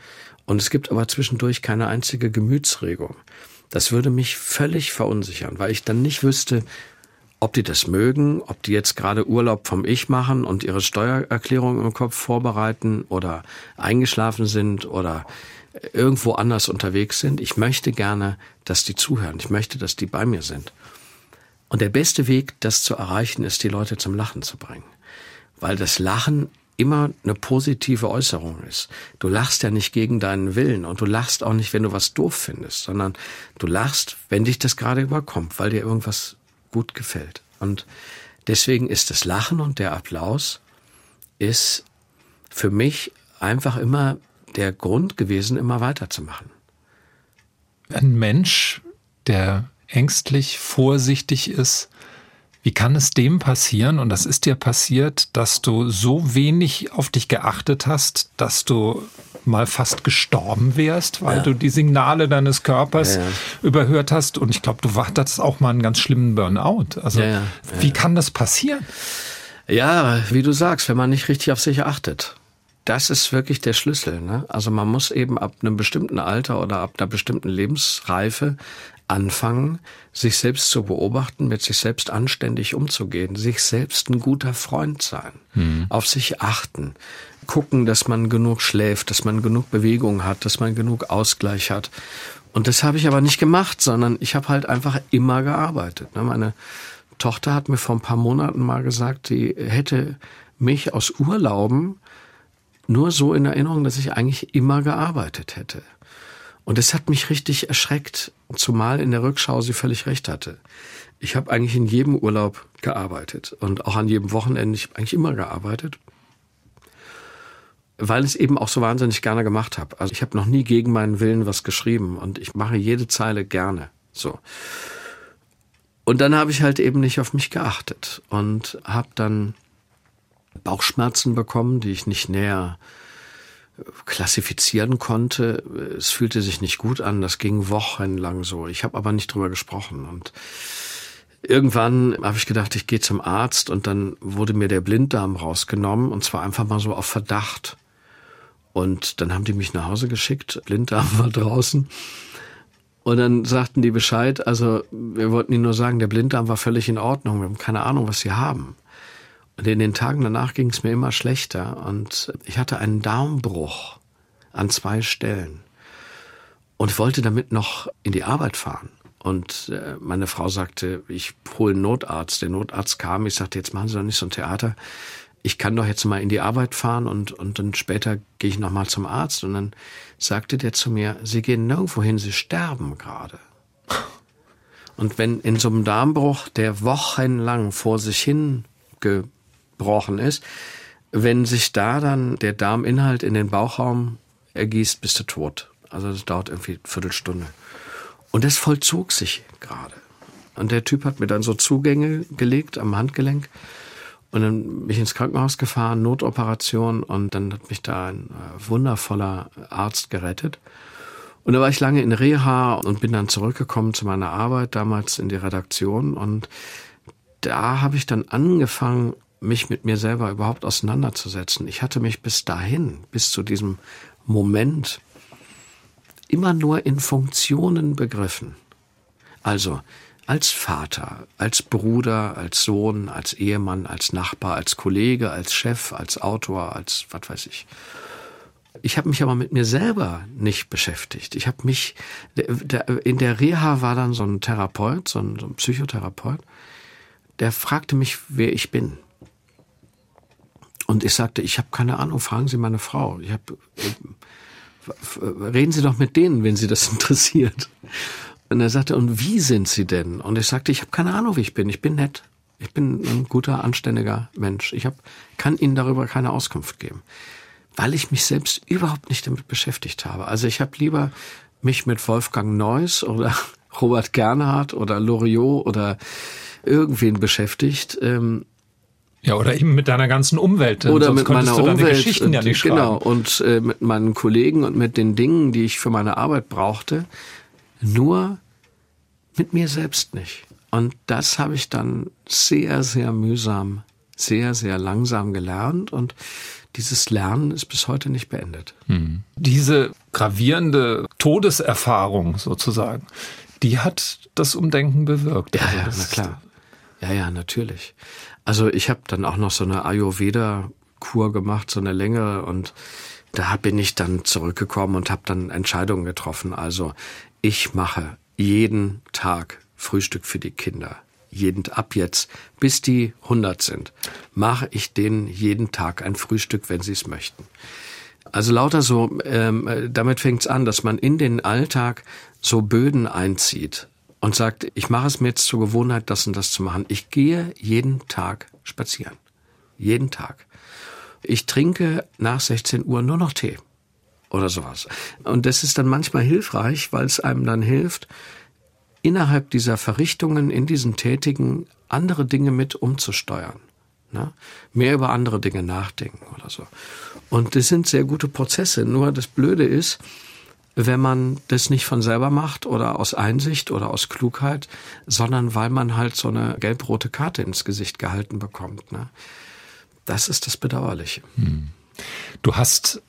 Und es gibt aber zwischendurch keine einzige Gemütsregung. Das würde mich völlig verunsichern, weil ich dann nicht wüsste, ob die das mögen, ob die jetzt gerade Urlaub vom Ich machen und ihre Steuererklärung im Kopf vorbereiten oder eingeschlafen sind oder irgendwo anders unterwegs sind. Ich möchte gerne, dass die zuhören. Ich möchte, dass die bei mir sind. Und der beste Weg, das zu erreichen, ist, die Leute zum Lachen zu bringen. Weil das Lachen immer eine positive Äußerung ist. Du lachst ja nicht gegen deinen Willen und du lachst auch nicht, wenn du was doof findest, sondern du lachst, wenn dich das gerade überkommt, weil dir irgendwas gut gefällt. Und deswegen ist das Lachen und der Applaus ist für mich einfach immer der Grund gewesen, immer weiterzumachen. Ein Mensch, der ängstlich, vorsichtig ist, wie kann es dem passieren, und das ist dir passiert, dass du so wenig auf dich geachtet hast, dass du mal fast gestorben wärst, weil ja. du die Signale deines Körpers ja, ja. überhört hast. Und ich glaube, du hattest auch mal einen ganz schlimmen Burnout. Also wie kann das passieren? Ja, wie du sagst, wenn man nicht richtig auf sich achtet. das ist wirklich der Schlüssel. Ne? Also man muss eben ab einem bestimmten Alter oder ab einer bestimmten Lebensreife anfangen, sich selbst zu beobachten, mit sich selbst anständig umzugehen, sich selbst ein guter Freund sein, mhm. auf sich achten, gucken, dass man genug schläft, dass man genug Bewegung hat, dass man genug Ausgleich hat. Und das habe ich aber nicht gemacht, sondern ich habe halt einfach immer gearbeitet. Ne? Meine Tochter hat mir vor ein paar Monaten mal gesagt, sie hätte mich aus Urlauben nur so in Erinnerung, dass ich eigentlich immer gearbeitet hätte. Und es hat mich richtig erschreckt, zumal in der Rückschau sie völlig recht hatte. Ich habe eigentlich in jedem Urlaub gearbeitet und auch an jedem Wochenende, ich habe eigentlich immer gearbeitet, weil ich es eben auch so wahnsinnig gerne gemacht habe. Also ich habe noch nie gegen meinen Willen was geschrieben und ich mache jede Zeile gerne. So. Und dann habe ich halt eben nicht auf mich geachtet und habe dann Bauchschmerzen bekommen, die ich nicht näher äh, klassifizieren konnte. Es fühlte sich nicht gut an, das ging wochenlang so. Ich habe aber nicht drüber gesprochen und irgendwann habe ich gedacht, ich gehe zum Arzt und dann wurde mir der Blinddarm rausgenommen und zwar einfach mal so auf Verdacht. Und dann haben die mich nach Hause geschickt, Blinddarm war draußen. Und dann sagten die Bescheid, also wir wollten ihnen nur sagen, der Blinddarm war völlig in Ordnung, wir haben keine Ahnung, was sie haben. Und in den Tagen danach ging es mir immer schlechter und ich hatte einen Darmbruch an zwei Stellen und wollte damit noch in die Arbeit fahren. Und äh, meine Frau sagte, ich hole einen Notarzt. Der Notarzt kam, ich sagte, jetzt machen Sie doch nicht so ein Theater. Ich kann doch jetzt mal in die Arbeit fahren und, und dann später gehe ich nochmal zum Arzt. Und dann sagte der zu mir, Sie gehen nirgendwo hin, Sie sterben gerade. Und wenn in so einem Darmbruch, der wochenlang vor sich hin gebrochen ist, wenn sich da dann der Darminhalt in den Bauchraum ergießt, bist du tot. Also das dauert irgendwie eine Viertelstunde. Und das vollzog sich gerade. Und der Typ hat mir dann so Zugänge gelegt am Handgelenk. Und dann bin ich ins Krankenhaus gefahren, Notoperation. Und dann hat mich da ein äh, wundervoller Arzt gerettet. Und da war ich lange in Reha und bin dann zurückgekommen zu meiner Arbeit, damals in die Redaktion. Und da habe ich dann angefangen, mich mit mir selber überhaupt auseinanderzusetzen. Ich hatte mich bis dahin, bis zu diesem Moment, immer nur in Funktionen begriffen. Also als Vater, als Bruder, als Sohn, als Ehemann, als Nachbar, als Kollege, als Chef, als Autor, als was weiß ich. Ich habe mich aber mit mir selber nicht beschäftigt. Ich habe mich in der Reha war dann so ein Therapeut, so ein, so ein Psychotherapeut, der fragte mich, wer ich bin. Und ich sagte, ich habe keine Ahnung, fragen Sie meine Frau. Ich hab, reden Sie doch mit denen, wenn Sie das interessiert. Und er sagte, und wie sind Sie denn? Und ich sagte, ich habe keine Ahnung, wie ich bin. Ich bin nett. Ich bin ein guter, anständiger Mensch. Ich hab, kann Ihnen darüber keine Auskunft geben, weil ich mich selbst überhaupt nicht damit beschäftigt habe. Also ich habe lieber mich mit Wolfgang Neuss oder Robert Gernhardt oder Loriot oder irgendwen beschäftigt, ähm, ja, oder eben mit deiner ganzen Umwelt. Oder Sonst mit meiner du Umwelt. Geschichten ja nicht genau, und äh, mit meinen Kollegen und mit den Dingen, die ich für meine Arbeit brauchte. Nur mit mir selbst nicht. Und das habe ich dann sehr, sehr mühsam, sehr, sehr langsam gelernt. Und dieses Lernen ist bis heute nicht beendet. Hm. Diese gravierende Todeserfahrung sozusagen, die hat das Umdenken bewirkt. Ja, also ja, na klar. Ja, ja, natürlich. Also ich habe dann auch noch so eine Ayurveda-Kur gemacht, so eine längere und da bin ich dann zurückgekommen und habe dann Entscheidungen getroffen. Also ich mache jeden Tag Frühstück für die Kinder. Jeden ab jetzt, bis die 100 sind, mache ich denen jeden Tag ein Frühstück, wenn sie es möchten. Also lauter so, ähm, damit fängt's an, dass man in den Alltag so Böden einzieht und sagt, ich mache es mir jetzt zur Gewohnheit, das und das zu machen. Ich gehe jeden Tag spazieren. Jeden Tag. Ich trinke nach 16 Uhr nur noch Tee oder sowas. Und das ist dann manchmal hilfreich, weil es einem dann hilft, innerhalb dieser Verrichtungen in diesen Tätigen andere Dinge mit umzusteuern. Ne? Mehr über andere Dinge nachdenken oder so. Und das sind sehr gute Prozesse. Nur das Blöde ist, wenn man das nicht von selber macht oder aus Einsicht oder aus Klugheit, sondern weil man halt so eine gelb-rote Karte ins Gesicht gehalten bekommt. Ne? Das ist das Bedauerliche. Hm. Du hast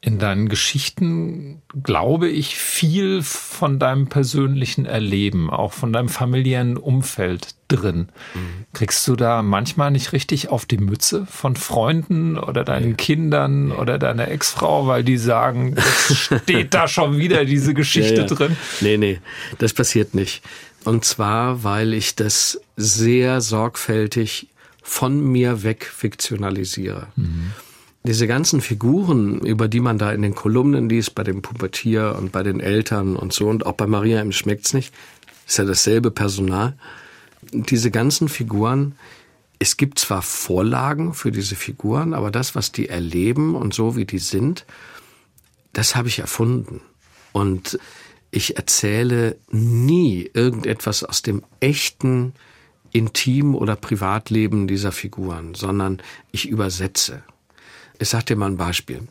in deinen Geschichten, glaube ich, viel von deinem persönlichen Erleben, auch von deinem familiären Umfeld drin. Mhm. Kriegst du da manchmal nicht richtig auf die Mütze von Freunden oder deinen nee. Kindern oder deiner Ex-Frau, weil die sagen, jetzt steht da schon wieder diese Geschichte ja, ja. drin? Nee, nee, das passiert nicht. Und zwar, weil ich das sehr sorgfältig von mir weg fiktionalisiere. Mhm diese ganzen Figuren, über die man da in den Kolumnen liest, bei dem Pubertier und bei den Eltern und so, und auch bei Maria im Schmeckt's nicht, ist ja dasselbe Personal. Diese ganzen Figuren, es gibt zwar Vorlagen für diese Figuren, aber das, was die erleben und so wie die sind, das habe ich erfunden. Und ich erzähle nie irgendetwas aus dem echten Intim- oder Privatleben dieser Figuren, sondern ich übersetze. Ich sag dir mal ein Beispiel.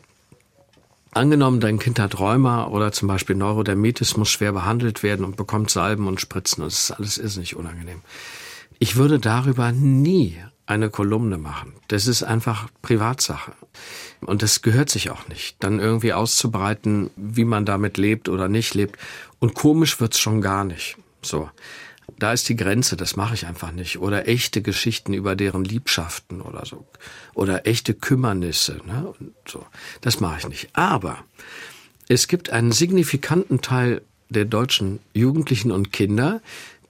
Angenommen, dein Kind hat Rheuma oder zum Beispiel Neurodermitis, muss schwer behandelt werden und bekommt Salben und Spritzen. Das ist alles nicht unangenehm. Ich würde darüber nie eine Kolumne machen. Das ist einfach Privatsache. Und das gehört sich auch nicht, dann irgendwie auszubreiten, wie man damit lebt oder nicht lebt. Und komisch wird's schon gar nicht. So da ist die Grenze, das mache ich einfach nicht. Oder echte Geschichten über deren Liebschaften oder so. Oder echte Kümmernisse. Ne? Und so. Das mache ich nicht. Aber es gibt einen signifikanten Teil der deutschen Jugendlichen und Kinder,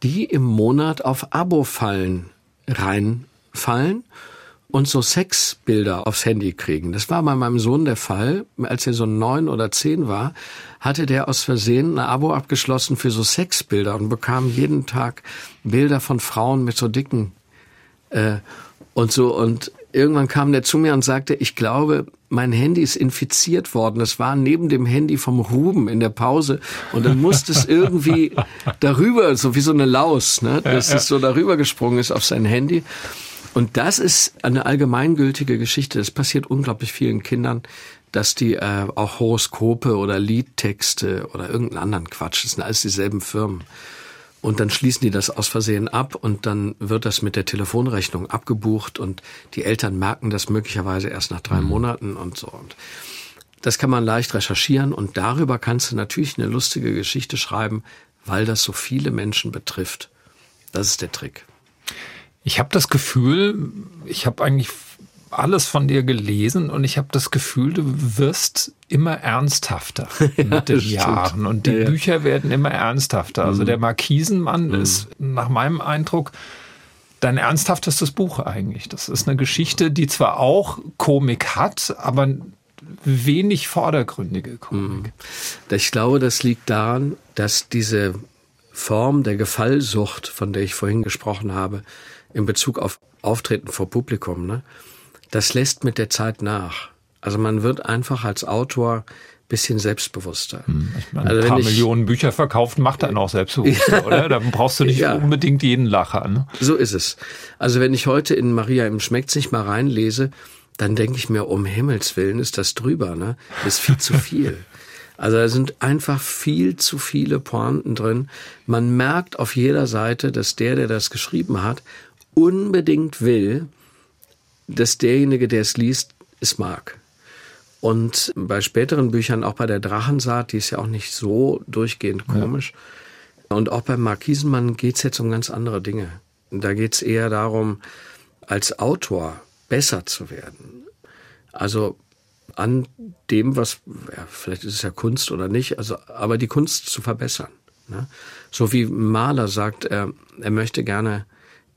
die im Monat auf Abo-Fallen reinfallen und so Sexbilder aufs Handy kriegen. Das war bei meinem Sohn der Fall. Als er so neun oder zehn war, hatte der aus Versehen ein Abo abgeschlossen für so Sexbilder und bekam jeden Tag Bilder von Frauen mit so dicken äh, und so. Und irgendwann kam der zu mir und sagte, ich glaube, mein Handy ist infiziert worden. Das war neben dem Handy vom Ruben in der Pause. Und dann musste es irgendwie darüber, so wie so eine Laus, ne, dass es so darüber gesprungen ist auf sein Handy. Und das ist eine allgemeingültige Geschichte. Das passiert unglaublich vielen Kindern, dass die äh, auch Horoskope oder Liedtexte oder irgendeinen anderen Quatsch, das sind alles dieselben Firmen. Und dann schließen die das aus Versehen ab und dann wird das mit der Telefonrechnung abgebucht und die Eltern merken das möglicherweise erst nach drei mhm. Monaten und so. Und das kann man leicht recherchieren und darüber kannst du natürlich eine lustige Geschichte schreiben, weil das so viele Menschen betrifft. Das ist der Trick. Ich habe das Gefühl, ich habe eigentlich alles von dir gelesen und ich habe das Gefühl, du wirst immer ernsthafter mit den Jahren und die ja, ja. Bücher werden immer ernsthafter. Also mhm. der Markisenmann mhm. ist nach meinem Eindruck dein ernsthaftestes Buch eigentlich. Das ist eine Geschichte, die zwar auch Komik hat, aber wenig vordergründige Komik. Mhm. Ich glaube, das liegt daran, dass diese Form der Gefallsucht, von der ich vorhin gesprochen habe, in Bezug auf Auftreten vor Publikum, ne? Das lässt mit der Zeit nach. Also man wird einfach als Autor bisschen selbstbewusster. Hm, ich meine, also ein paar Millionen Bücher verkauft macht einen auch selbstbewusster, ja, oder? Dann brauchst du nicht ja. unbedingt jeden Lacher. Ne? So ist es. Also wenn ich heute in Maria im Schmeckt's nicht mal reinlese, dann denke ich mir, um Himmels Willen ist das drüber, ne? Das ist viel zu viel. Also da sind einfach viel zu viele Pointen drin. Man merkt auf jeder Seite, dass der, der das geschrieben hat, unbedingt will, dass derjenige, der es liest, es mag. Und bei späteren Büchern, auch bei der Drachensaat, die ist ja auch nicht so durchgehend komisch. Ja. Und auch beim Markisenmann geht's jetzt um ganz andere Dinge. Da geht's eher darum, als Autor besser zu werden. Also an dem, was, ja, vielleicht ist es ja Kunst oder nicht, also, aber die Kunst zu verbessern. Ne? So wie Maler sagt, er, er möchte gerne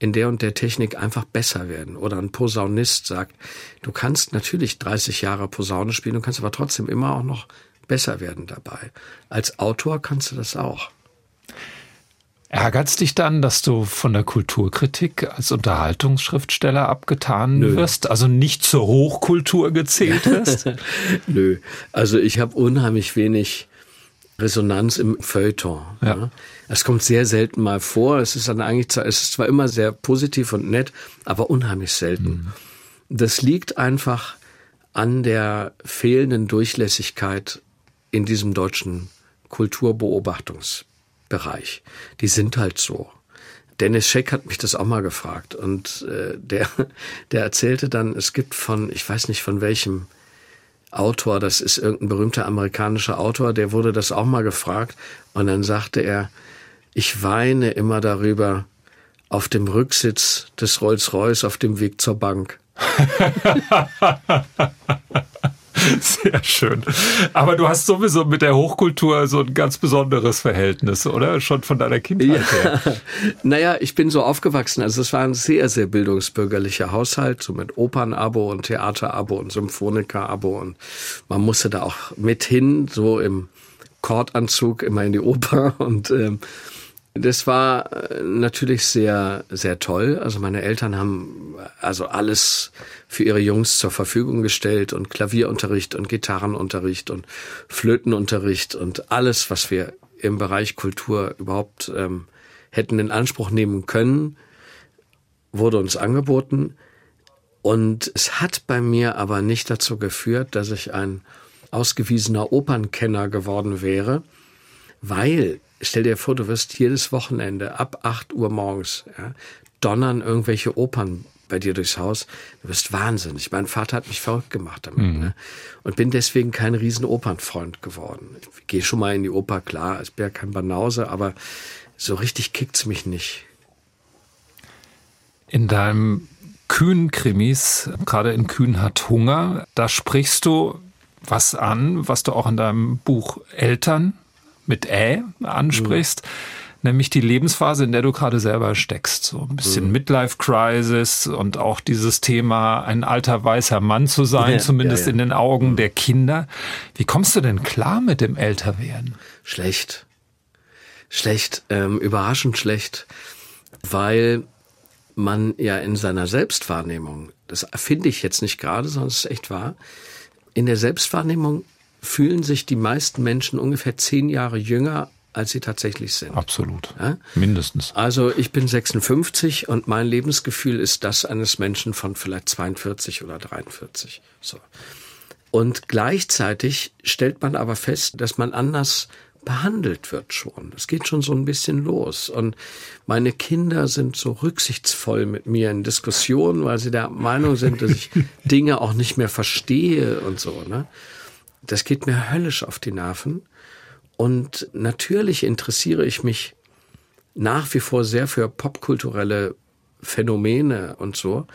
in der und der Technik einfach besser werden. Oder ein Posaunist sagt, du kannst natürlich 30 Jahre Posaune spielen, du kannst aber trotzdem immer auch noch besser werden dabei. Als Autor kannst du das auch. Ärgert's dich dann, dass du von der Kulturkritik als Unterhaltungsschriftsteller abgetan Nö. wirst, also nicht zur Hochkultur gezählt wirst? Nö, also ich habe unheimlich wenig Resonanz im Feuilleton. Ja. Ne? Es kommt sehr selten mal vor. Es ist dann eigentlich, es ist zwar immer sehr positiv und nett, aber unheimlich selten. Mhm. Das liegt einfach an der fehlenden Durchlässigkeit in diesem deutschen Kulturbeobachtungsbereich. Die sind halt so. Dennis Scheck hat mich das auch mal gefragt und äh, der, der erzählte dann, es gibt von, ich weiß nicht von welchem Autor, das ist irgendein berühmter amerikanischer Autor, der wurde das auch mal gefragt und dann sagte er, ich weine immer darüber auf dem Rücksitz des Rolls-Royce auf dem Weg zur Bank. Sehr schön. Aber du hast sowieso mit der Hochkultur so ein ganz besonderes Verhältnis, oder? Schon von deiner Kindheit her. Ja. Naja, ich bin so aufgewachsen. Also es war ein sehr, sehr bildungsbürgerlicher Haushalt, so mit Opernabo und Theaterabo und Symphonikerabo. Und man musste da auch mit hin, so im Kordanzug immer in die Oper. Und ähm, das war äh, natürlich sehr, sehr toll. Also meine Eltern haben also alles für ihre Jungs zur Verfügung gestellt und Klavierunterricht und Gitarrenunterricht und Flötenunterricht und alles, was wir im Bereich Kultur überhaupt ähm, hätten in Anspruch nehmen können, wurde uns angeboten. Und es hat bei mir aber nicht dazu geführt, dass ich ein ausgewiesener Opernkenner geworden wäre, weil stell dir vor, du wirst jedes Wochenende ab 8 Uhr morgens ja, donnern irgendwelche Opern bei dir durchs Haus. Du wirst wahnsinnig. Mein Vater hat mich verrückt gemacht damit. Mhm. Ne? Und bin deswegen kein riesen Opernfreund geworden. Ich gehe schon mal in die Oper, klar, ich bin ja kein Banause, aber so richtig kickt's mich nicht. In deinem kühnen Krimis, gerade in Kühn hat Hunger, da sprichst du was an, was du auch in deinem Buch Eltern mit Ä ansprichst. Mhm. Nämlich die Lebensphase, in der du gerade selber steckst. So ein bisschen mhm. Midlife-Crisis und auch dieses Thema, ein alter weißer Mann zu sein, ja, zumindest ja, ja. in den Augen mhm. der Kinder. Wie kommst du denn klar mit dem Älterwerden? Schlecht. Schlecht, ähm, überraschend schlecht. Weil man ja in seiner Selbstwahrnehmung, das erfinde ich jetzt nicht gerade, sondern es ist echt wahr, in der Selbstwahrnehmung fühlen sich die meisten Menschen ungefähr zehn Jahre jünger, als sie tatsächlich sind. Absolut. Ja? Mindestens. Also ich bin 56 und mein Lebensgefühl ist das eines Menschen von vielleicht 42 oder 43. So. Und gleichzeitig stellt man aber fest, dass man anders behandelt wird schon. Es geht schon so ein bisschen los. Und meine Kinder sind so rücksichtsvoll mit mir in Diskussionen, weil sie der Meinung sind, dass ich Dinge auch nicht mehr verstehe und so. Ne? Das geht mir höllisch auf die Nerven. Und natürlich interessiere ich mich nach wie vor sehr für popkulturelle Phänomene und so.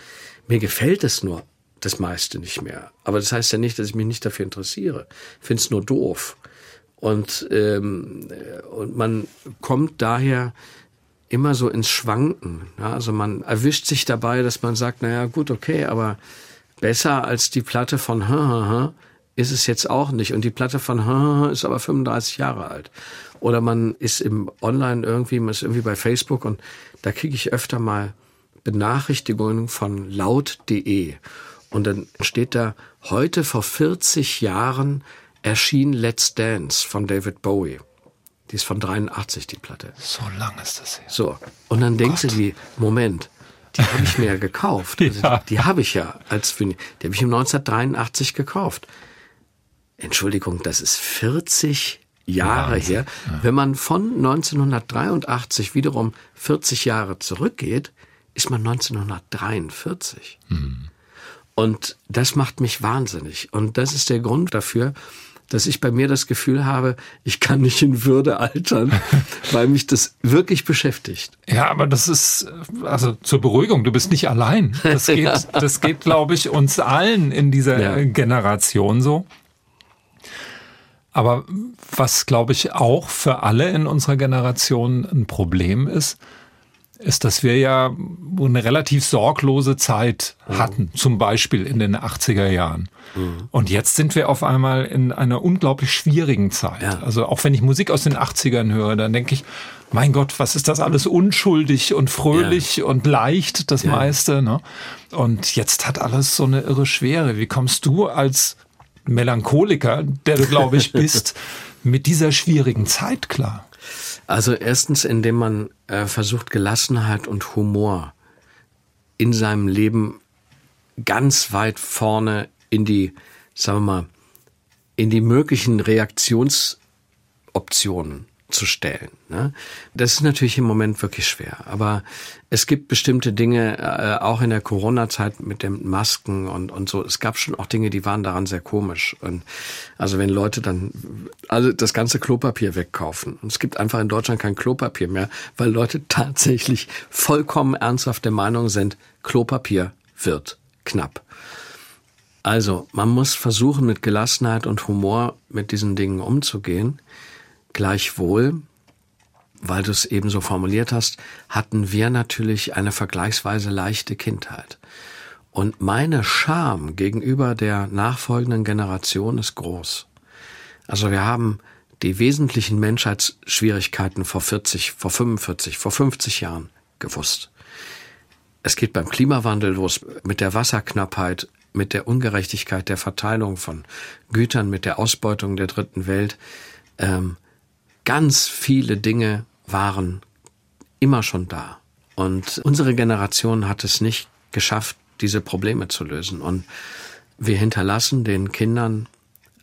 Mir gefällt es nur das meiste nicht mehr. Aber das heißt ja nicht, dass ich mich nicht dafür interessiere. Ich finde es nur doof. Und, ähm, und man kommt daher immer so ins Schwanken. Ja, also man erwischt sich dabei, dass man sagt, naja, gut, okay, aber besser als die Platte von ist es jetzt auch nicht. Und die Platte von ist aber 35 Jahre alt. Oder man ist im Online irgendwie, man ist irgendwie bei Facebook und da kriege ich öfter mal Benachrichtigungen von laut.de. Und dann steht da, heute vor 40 Jahren erschien Let's Dance von David Bowie. Die ist von 83, die Platte. So lang ist das her. So. Und dann oh denkst Gott. du dir, Moment, die habe ich mir ja gekauft. Also ja. Die, die habe ich ja als, die habe ich im 1983 gekauft. Entschuldigung, das ist 40 Jahre Wahnsinn. her. Ja. Wenn man von 1983 wiederum 40 Jahre zurückgeht, ist man 1943. Mhm. Und das macht mich wahnsinnig. Und das ist der Grund dafür, dass ich bei mir das Gefühl habe, ich kann nicht in Würde altern, weil mich das wirklich beschäftigt. Ja, aber das ist, also zur Beruhigung, du bist nicht allein. Das geht, ja. das geht, glaube ich, uns allen in dieser ja. Generation so. Aber was, glaube ich, auch für alle in unserer Generation ein Problem ist, ist, dass wir ja eine relativ sorglose Zeit mhm. hatten, zum Beispiel in den 80er Jahren. Mhm. Und jetzt sind wir auf einmal in einer unglaublich schwierigen Zeit. Ja. Also auch wenn ich Musik aus den 80ern höre, dann denke ich, mein Gott, was ist das alles unschuldig und fröhlich ja. und leicht, das ja. meiste. Ne? Und jetzt hat alles so eine irre Schwere. Wie kommst du als Melancholiker, der du, glaube ich, bist, mit dieser schwierigen Zeit klar? Also erstens, indem man äh, versucht, Gelassenheit und Humor in seinem Leben ganz weit vorne in die, sagen wir mal, in die möglichen Reaktionsoptionen zu stellen. Ne? Das ist natürlich im Moment wirklich schwer. Aber es gibt bestimmte Dinge, äh, auch in der Corona-Zeit mit den Masken und, und so. Es gab schon auch Dinge, die waren daran sehr komisch. Und also wenn Leute dann also das ganze Klopapier wegkaufen. Und es gibt einfach in Deutschland kein Klopapier mehr, weil Leute tatsächlich vollkommen ernsthaft der Meinung sind, Klopapier wird knapp. Also, man muss versuchen, mit Gelassenheit und Humor mit diesen Dingen umzugehen. Gleichwohl, weil du es eben so formuliert hast, hatten wir natürlich eine vergleichsweise leichte Kindheit. Und meine Scham gegenüber der nachfolgenden Generation ist groß. Also wir haben die wesentlichen Menschheitsschwierigkeiten vor 40, vor 45, vor 50 Jahren gewusst. Es geht beim Klimawandel los mit der Wasserknappheit, mit der Ungerechtigkeit der Verteilung von Gütern, mit der Ausbeutung der dritten Welt. Ähm, ganz viele Dinge waren immer schon da. Und unsere Generation hat es nicht geschafft, diese Probleme zu lösen. Und wir hinterlassen den Kindern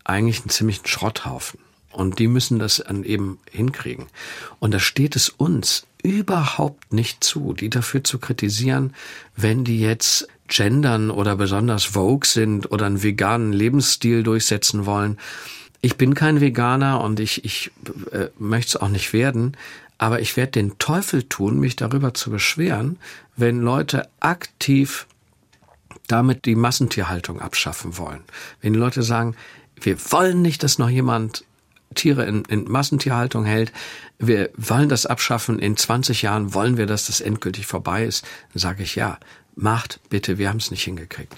eigentlich einen ziemlichen Schrotthaufen. Und die müssen das dann eben hinkriegen. Und da steht es uns überhaupt nicht zu, die dafür zu kritisieren, wenn die jetzt gendern oder besonders vogue sind oder einen veganen Lebensstil durchsetzen wollen. Ich bin kein Veganer und ich, ich äh, möchte es auch nicht werden, aber ich werde den Teufel tun, mich darüber zu beschweren, wenn Leute aktiv damit die Massentierhaltung abschaffen wollen. Wenn die Leute sagen, wir wollen nicht, dass noch jemand Tiere in, in Massentierhaltung hält, wir wollen das abschaffen, in 20 Jahren wollen wir, dass das endgültig vorbei ist, dann sage ich ja, macht bitte, wir haben es nicht hingekriegt.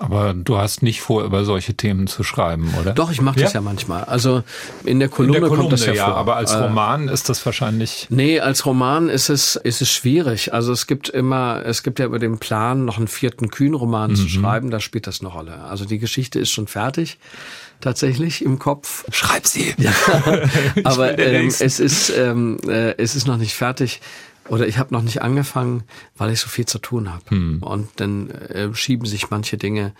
Aber du hast nicht vor, über solche Themen zu schreiben, oder? Doch, ich mache das ja? ja manchmal. Also in der Kolumne, in der Kolumne kommt das ja, ja vor. Aber als äh, Roman äh, ist das wahrscheinlich. Nee, als Roman ist es, ist es schwierig. Also es gibt immer, es gibt ja über den Plan, noch einen vierten Kühn-Roman mhm. zu schreiben, da spielt das eine Rolle. Also die Geschichte ist schon fertig tatsächlich im Kopf. Schreib sie. Ja, aber ähm, es ist ähm, äh, es ist noch nicht fertig. Oder ich habe noch nicht angefangen, weil ich so viel zu tun habe. Hm. Und dann äh, schieben sich manche Dinge,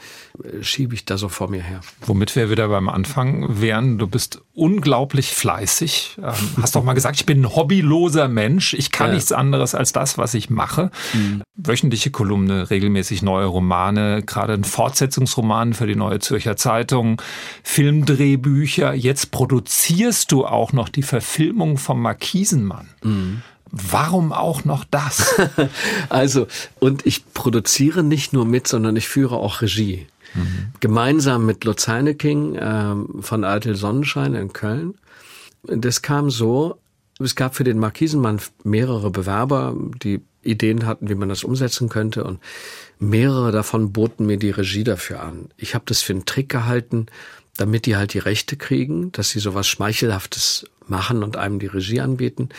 äh, schiebe ich da so vor mir her. Womit wir wieder beim Anfang wären, du bist unglaublich fleißig. Ähm, hast doch mal gesagt, ich bin ein hobbyloser Mensch. Ich kann ja. nichts anderes als das, was ich mache. Hm. Wöchentliche Kolumne, regelmäßig neue Romane, gerade ein Fortsetzungsroman für die Neue Zürcher Zeitung, Filmdrehbücher. Jetzt produzierst du auch noch die Verfilmung vom Markisenmann. Hm. Warum auch noch das? also, und ich produziere nicht nur mit, sondern ich führe auch Regie. Mhm. Gemeinsam mit Lutz Heineking äh, von Eitel Sonnenschein in Köln. Das kam so, es gab für den Markisenmann mehrere Bewerber, die Ideen hatten, wie man das umsetzen könnte und mehrere davon boten mir die Regie dafür an. Ich habe das für einen Trick gehalten, damit die halt die Rechte kriegen, dass sie sowas Schmeichelhaftes machen und einem die Regie anbieten.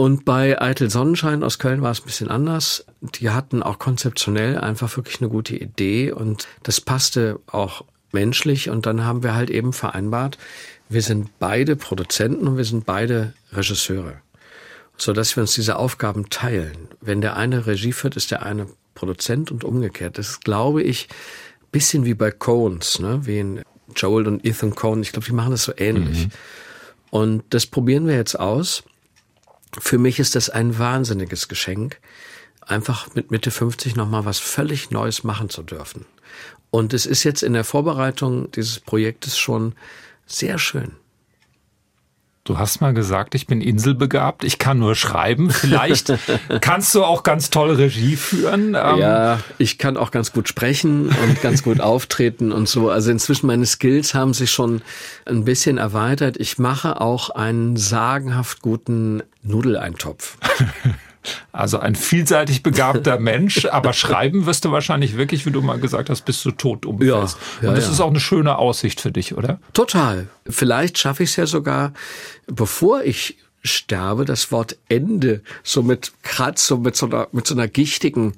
Und bei Eitel Sonnenschein aus Köln war es ein bisschen anders. Die hatten auch konzeptionell einfach wirklich eine gute Idee und das passte auch menschlich. Und dann haben wir halt eben vereinbart, wir sind beide Produzenten und wir sind beide Regisseure. So dass wir uns diese Aufgaben teilen. Wenn der eine Regie führt, ist der eine Produzent und umgekehrt. Das ist, glaube ich, bisschen wie bei Coens, ne? wie in Joel und Ethan Cohen. Ich glaube, die machen das so ähnlich. Mhm. Und das probieren wir jetzt aus. Für mich ist das ein wahnsinniges Geschenk, einfach mit Mitte 50 nochmal was völlig Neues machen zu dürfen. Und es ist jetzt in der Vorbereitung dieses Projektes schon sehr schön. Du hast mal gesagt, ich bin inselbegabt, ich kann nur schreiben. Vielleicht kannst du auch ganz toll Regie führen. Ähm ja, ich kann auch ganz gut sprechen und ganz gut auftreten und so. Also inzwischen meine Skills haben sich schon ein bisschen erweitert. Ich mache auch einen sagenhaft guten Nudeleintopf. Also ein vielseitig begabter Mensch, aber schreiben wirst du wahrscheinlich wirklich, wie du mal gesagt hast, bis du tot umfällst. Ja, ja, Und das ja. ist auch eine schöne Aussicht für dich, oder? Total. Vielleicht schaffe ich es ja sogar, bevor ich sterbe, das Wort Ende so mit Kratz, so mit so einer, mit so einer gichtigen,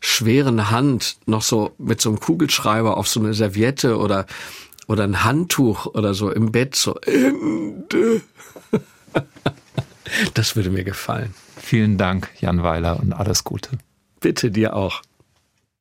schweren Hand noch so mit so einem Kugelschreiber auf so eine Serviette oder, oder ein Handtuch oder so im Bett so Ende. Das würde mir gefallen. Vielen Dank, Jan Weiler, und alles Gute. Bitte dir auch.